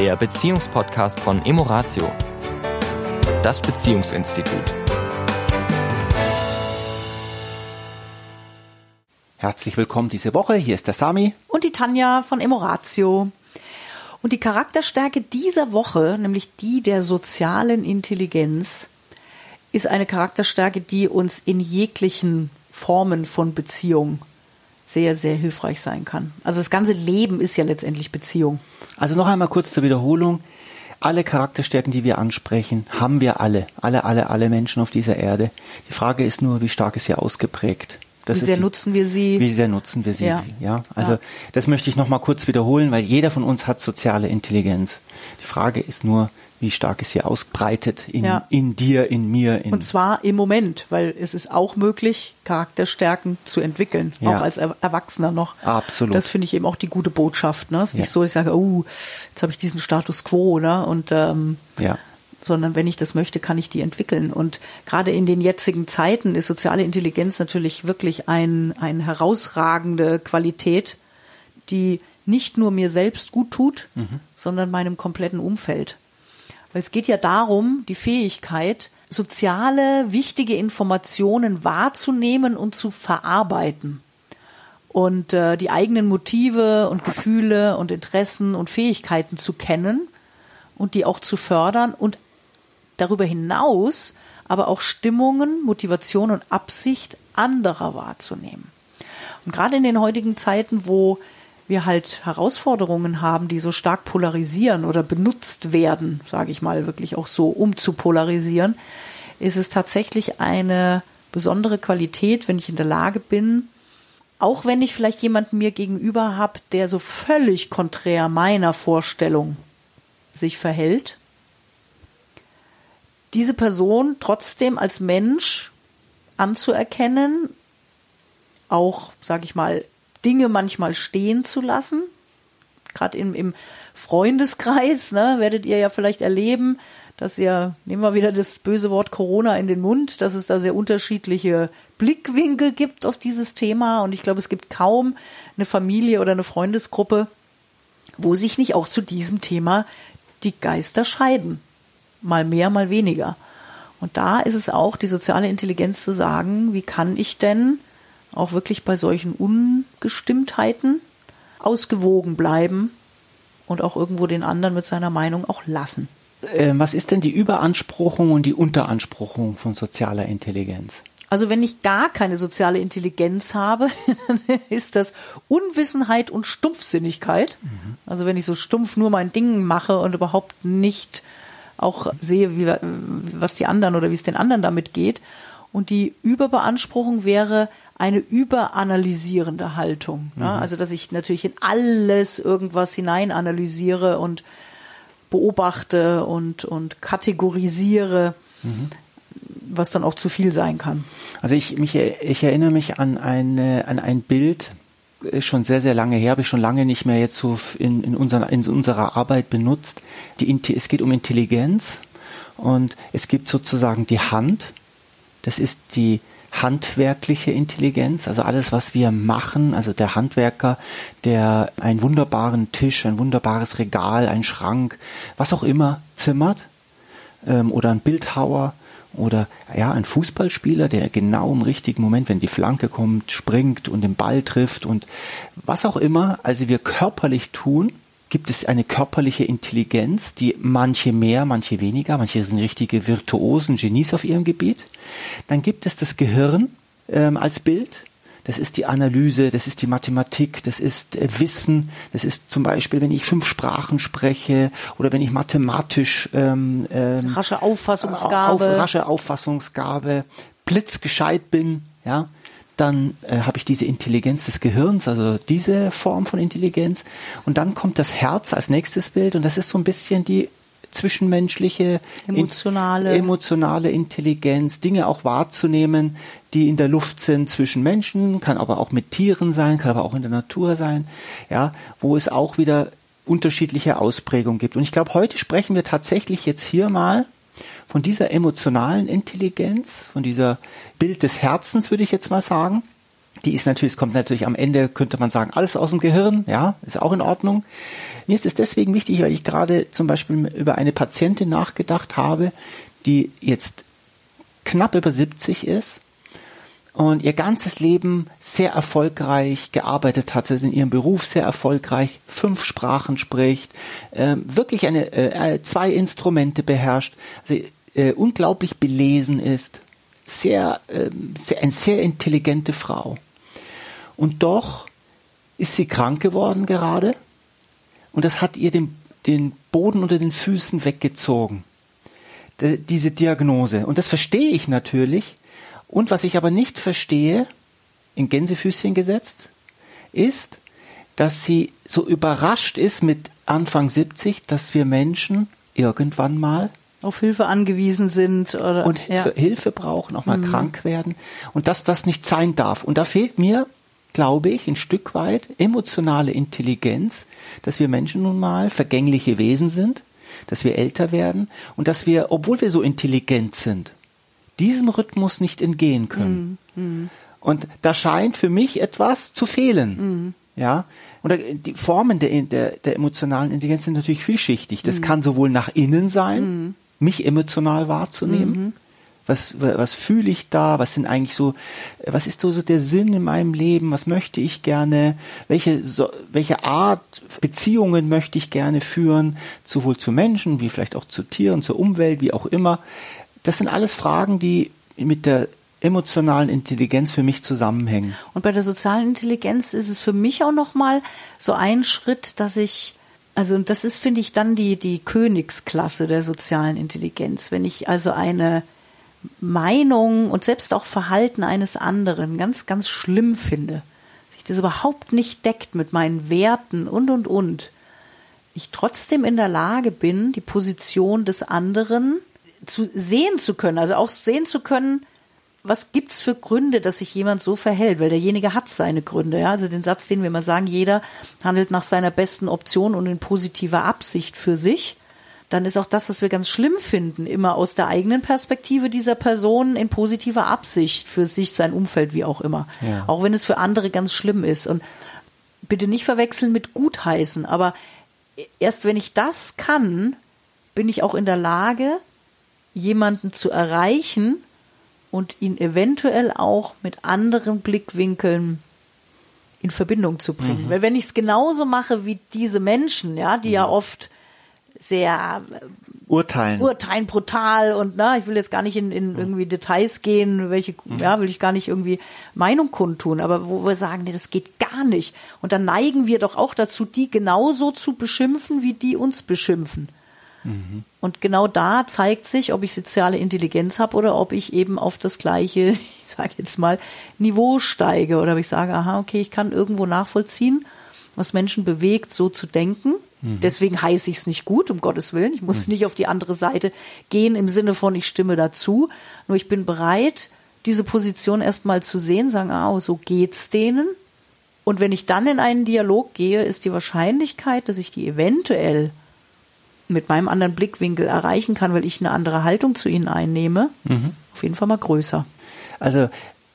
der Beziehungspodcast von Emoratio, das Beziehungsinstitut. Herzlich willkommen diese Woche. Hier ist der Sami. Und die Tanja von Emoratio. Und die Charakterstärke dieser Woche, nämlich die der sozialen Intelligenz, ist eine Charakterstärke, die uns in jeglichen Formen von Beziehung sehr, sehr hilfreich sein kann. Also das ganze Leben ist ja letztendlich Beziehung. Also noch einmal kurz zur Wiederholung. Alle Charakterstärken, die wir ansprechen, haben wir alle. Alle, alle, alle Menschen auf dieser Erde. Die Frage ist nur, wie stark ist sie ausgeprägt? Das wie sehr die, nutzen wir sie? Wie sehr nutzen wir sie? Ja, ja also ja. das möchte ich noch mal kurz wiederholen, weil jeder von uns hat soziale Intelligenz. Die Frage ist nur, wie stark ist sie ausbreitet in, ja. in dir, in mir. In Und zwar im Moment, weil es ist auch möglich, Charakterstärken zu entwickeln, ja. auch als Erwachsener noch. Absolut. Das finde ich eben auch die gute Botschaft. Ne? Es ist ja. nicht so, dass ich sage, oh, jetzt habe ich diesen Status quo, ne? Und ähm, ja sondern wenn ich das möchte, kann ich die entwickeln. Und gerade in den jetzigen Zeiten ist soziale Intelligenz natürlich wirklich ein, eine herausragende Qualität, die nicht nur mir selbst gut tut, mhm. sondern meinem kompletten Umfeld. Weil es geht ja darum, die Fähigkeit, soziale, wichtige Informationen wahrzunehmen und zu verarbeiten. Und äh, die eigenen Motive und Gefühle und Interessen und Fähigkeiten zu kennen und die auch zu fördern und darüber hinaus aber auch Stimmungen, Motivation und Absicht anderer wahrzunehmen. Und gerade in den heutigen Zeiten, wo wir halt Herausforderungen haben, die so stark polarisieren oder benutzt werden, sage ich mal wirklich auch so, um zu polarisieren, ist es tatsächlich eine besondere Qualität, wenn ich in der Lage bin, auch wenn ich vielleicht jemanden mir gegenüber habe, der so völlig konträr meiner Vorstellung sich verhält, diese Person trotzdem als Mensch anzuerkennen, auch, sage ich mal, Dinge manchmal stehen zu lassen. Gerade im, im Freundeskreis, ne, werdet ihr ja vielleicht erleben, dass ihr, nehmen wir wieder das böse Wort Corona in den Mund, dass es da sehr unterschiedliche Blickwinkel gibt auf dieses Thema. Und ich glaube, es gibt kaum eine Familie oder eine Freundesgruppe, wo sich nicht auch zu diesem Thema die Geister scheiden mal mehr, mal weniger. Und da ist es auch die soziale Intelligenz zu sagen, wie kann ich denn auch wirklich bei solchen Ungestimmtheiten ausgewogen bleiben und auch irgendwo den anderen mit seiner Meinung auch lassen. Ähm, was ist denn die Überanspruchung und die Unteranspruchung von sozialer Intelligenz? Also wenn ich gar keine soziale Intelligenz habe, dann ist das Unwissenheit und Stumpfsinnigkeit. Mhm. Also wenn ich so stumpf nur mein Ding mache und überhaupt nicht auch sehe, wie, was die anderen oder wie es den anderen damit geht. Und die Überbeanspruchung wäre eine überanalysierende Haltung. Mhm. Also, dass ich natürlich in alles irgendwas hineinanalysiere und beobachte und, und kategorisiere, mhm. was dann auch zu viel sein kann. Also ich, mich, ich erinnere mich an, eine, an ein Bild, ist schon sehr, sehr lange her, habe ich schon lange nicht mehr jetzt so in, in, unserer, in unserer Arbeit benutzt. Die, es geht um Intelligenz und es gibt sozusagen die Hand. Das ist die handwerkliche Intelligenz, also alles, was wir machen, also der Handwerker, der einen wunderbaren Tisch, ein wunderbares Regal, ein Schrank, was auch immer zimmert, ähm, oder ein Bildhauer, oder ja, ein Fußballspieler, der genau im richtigen Moment, wenn die Flanke kommt, springt und den Ball trifft und was auch immer, also wir körperlich tun, gibt es eine körperliche Intelligenz, die manche mehr, manche weniger, manche sind richtige Virtuosen, Genies auf ihrem Gebiet. Dann gibt es das Gehirn ähm, als Bild, das ist die Analyse, das ist die Mathematik, das ist äh, Wissen, das ist zum Beispiel, wenn ich fünf Sprachen spreche oder wenn ich mathematisch ähm, ähm, rasche Auffassungsgabe, auf, rasche Auffassungsgabe, blitzgescheit bin, ja, dann äh, habe ich diese Intelligenz des Gehirns, also diese Form von Intelligenz. Und dann kommt das Herz als nächstes Bild und das ist so ein bisschen die zwischenmenschliche, emotionale. In, emotionale Intelligenz, Dinge auch wahrzunehmen, die in der Luft sind zwischen Menschen, kann aber auch mit Tieren sein, kann aber auch in der Natur sein, ja, wo es auch wieder unterschiedliche Ausprägungen gibt. Und ich glaube, heute sprechen wir tatsächlich jetzt hier mal von dieser emotionalen Intelligenz, von dieser Bild des Herzens, würde ich jetzt mal sagen. Die ist natürlich, es kommt natürlich am Ende, könnte man sagen, alles aus dem Gehirn, ja, ist auch in Ordnung. Mir ist es deswegen wichtig, weil ich gerade zum Beispiel über eine Patientin nachgedacht habe, die jetzt knapp über 70 ist und ihr ganzes Leben sehr erfolgreich gearbeitet hat, also in ihrem Beruf sehr erfolgreich, fünf Sprachen spricht, äh, wirklich eine, äh, zwei Instrumente beherrscht, also, äh, unglaublich belesen ist, sehr, äh, sehr, eine sehr intelligente Frau. Und doch ist sie krank geworden gerade und das hat ihr den, den Boden unter den Füßen weggezogen. De, diese Diagnose. Und das verstehe ich natürlich, und was ich aber nicht verstehe, in Gänsefüßchen gesetzt, ist, dass sie so überrascht ist mit Anfang 70, dass wir Menschen irgendwann mal auf Hilfe angewiesen sind oder und Hilfe, ja. Hilfe brauchen, auch mal mhm. krank werden und dass das nicht sein darf. Und da fehlt mir, glaube ich, ein Stück weit emotionale Intelligenz, dass wir Menschen nun mal vergängliche Wesen sind, dass wir älter werden und dass wir, obwohl wir so intelligent sind, diesem Rhythmus nicht entgehen können. Mm, Und da scheint für mich etwas zu fehlen. Mm. Ja, und die Formen der, der, der, emotionalen Intelligenz sind natürlich vielschichtig. Das mm. kann sowohl nach innen sein, mich emotional wahrzunehmen. -hmm. Was, was fühle ich da? Was sind eigentlich so, was ist so, so der Sinn in meinem Leben? Was möchte ich gerne? Welche, so, welche Art Beziehungen möchte ich gerne führen? Sowohl zu Menschen, wie vielleicht auch zu Tieren, zur Umwelt, wie auch immer das sind alles Fragen, die mit der emotionalen Intelligenz für mich zusammenhängen. Und bei der sozialen Intelligenz ist es für mich auch noch mal so ein Schritt, dass ich also das ist finde ich dann die die Königsklasse der sozialen Intelligenz, wenn ich also eine Meinung und selbst auch Verhalten eines anderen ganz ganz schlimm finde, sich das überhaupt nicht deckt mit meinen Werten und und und ich trotzdem in der Lage bin, die Position des anderen zu sehen zu können, also auch sehen zu können, was gibt's für Gründe, dass sich jemand so verhält, weil derjenige hat seine Gründe, ja? Also den Satz, den wir immer sagen, jeder handelt nach seiner besten Option und in positiver Absicht für sich. Dann ist auch das, was wir ganz schlimm finden, immer aus der eigenen Perspektive dieser Person in positiver Absicht für sich, sein Umfeld, wie auch immer. Ja. Auch wenn es für andere ganz schlimm ist. Und bitte nicht verwechseln mit gutheißen, aber erst wenn ich das kann, bin ich auch in der Lage, jemanden zu erreichen und ihn eventuell auch mit anderen Blickwinkeln in Verbindung zu bringen. Mhm. Weil wenn ich es genauso mache wie diese Menschen, ja, die mhm. ja oft sehr äh, urteilen, urteilen brutal und na, ich will jetzt gar nicht in, in mhm. irgendwie Details gehen, welche, mhm. ja, will ich gar nicht irgendwie Meinung kundtun, aber wo wir sagen, nee, das geht gar nicht. Und dann neigen wir doch auch dazu, die genauso zu beschimpfen, wie die uns beschimpfen. Mhm. Und genau da zeigt sich, ob ich soziale Intelligenz habe oder ob ich eben auf das gleiche, ich sage jetzt mal, Niveau steige oder ob ich sage, aha, okay, ich kann irgendwo nachvollziehen, was Menschen bewegt, so zu denken. Mhm. Deswegen heiße ich es nicht gut, um Gottes Willen. Ich muss mhm. nicht auf die andere Seite gehen im Sinne von, ich stimme dazu. Nur ich bin bereit, diese Position erstmal zu sehen, sagen, ah, so geht's denen. Und wenn ich dann in einen Dialog gehe, ist die Wahrscheinlichkeit, dass ich die eventuell mit meinem anderen Blickwinkel erreichen kann, weil ich eine andere Haltung zu ihnen einnehme, mhm. auf jeden Fall mal größer. Also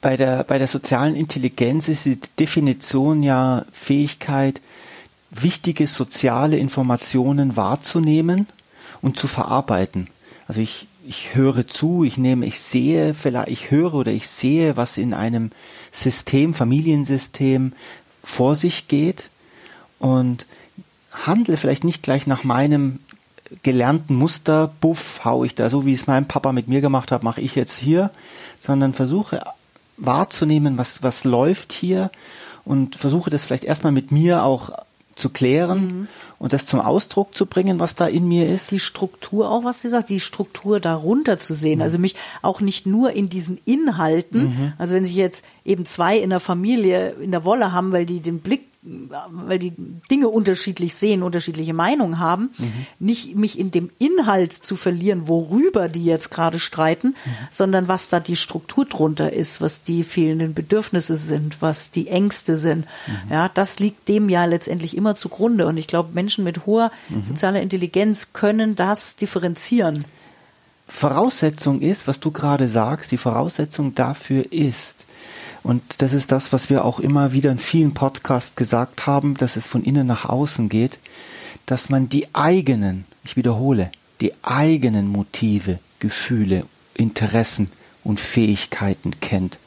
bei der, bei der sozialen Intelligenz ist die Definition ja Fähigkeit, wichtige soziale Informationen wahrzunehmen und zu verarbeiten. Also ich, ich höre zu, ich nehme, ich sehe, vielleicht ich höre oder ich sehe, was in einem System, Familiensystem vor sich geht und handle vielleicht nicht gleich nach meinem gelernten Muster, buff, hau ich da, so wie es mein Papa mit mir gemacht hat, mache ich jetzt hier, sondern versuche wahrzunehmen, was, was läuft hier. Und versuche das vielleicht erstmal mit mir auch zu klären. Mhm. Und das zum Ausdruck zu bringen, was da in mir ist. Die Struktur auch, was sie sagt, die Struktur darunter zu sehen. Mhm. Also mich auch nicht nur in diesen Inhalten, mhm. also wenn sich jetzt eben zwei in der Familie in der Wolle haben, weil die den Blick weil die Dinge unterschiedlich sehen, unterschiedliche Meinungen haben, mhm. nicht mich in dem Inhalt zu verlieren, worüber die jetzt gerade streiten, mhm. sondern was da die Struktur drunter ist, was die fehlenden Bedürfnisse sind, was die Ängste sind. Mhm. Ja, das liegt dem ja letztendlich immer zugrunde. Und ich glaube, Menschen mit hoher mhm. sozialer Intelligenz können das differenzieren. Voraussetzung ist, was du gerade sagst, die Voraussetzung dafür ist, Und das ist das, was wir auch immer wieder in vielen Podcasts gesagt haben, dass es von innen nach außen geht, dass man die eigenen, ich wiederhole, die eigenen Motive, Gefühle, Interessen und Fähigkeiten kennt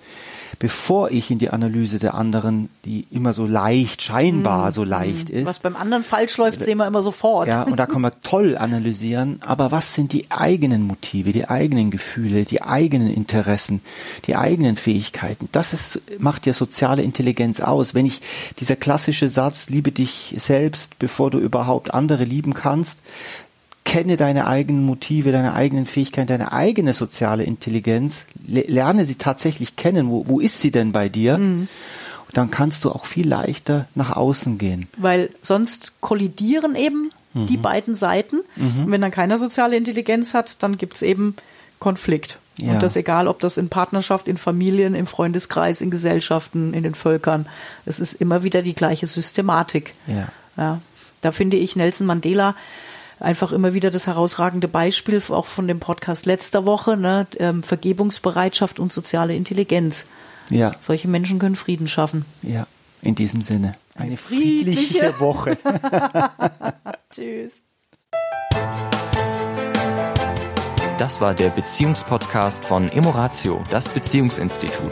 bevor ich in die Analyse der anderen, die immer so leicht, scheinbar mm, so leicht mm. ist. Was beim anderen falsch läuft, sehen wir immer sofort. Ja, und da kann man toll analysieren, aber was sind die eigenen Motive, die eigenen Gefühle, die eigenen Interessen, die eigenen Fähigkeiten? Das ist, macht ja soziale Intelligenz aus. Wenn ich, dieser klassische Satz, liebe dich selbst, bevor du überhaupt andere lieben kannst, kenne deine eigenen Motive, deine eigenen Fähigkeiten, deine eigene soziale Intelligenz, lerne sie tatsächlich kennen. Wo, wo ist sie denn bei dir? Mhm. dann kannst du auch viel leichter nach außen gehen. Weil sonst kollidieren eben mhm. die beiden Seiten. Mhm. Und wenn dann keiner soziale Intelligenz hat, dann gibt es eben Konflikt. Ja. Und das egal, ob das in Partnerschaft, in Familien, im Freundeskreis, in Gesellschaften, in den Völkern. Es ist immer wieder die gleiche Systematik. Ja. ja. Da finde ich Nelson Mandela einfach immer wieder das herausragende Beispiel auch von dem Podcast letzter Woche, ne? Ähm, Vergebungsbereitschaft und soziale Intelligenz. Ja. Solche Menschen können Frieden schaffen. Ja, in diesem Sinne. Eine, Eine friedliche, friedliche Woche. Tschüss. Das war der Beziehungspodcast von Emoratio, das Beziehungsinstitut.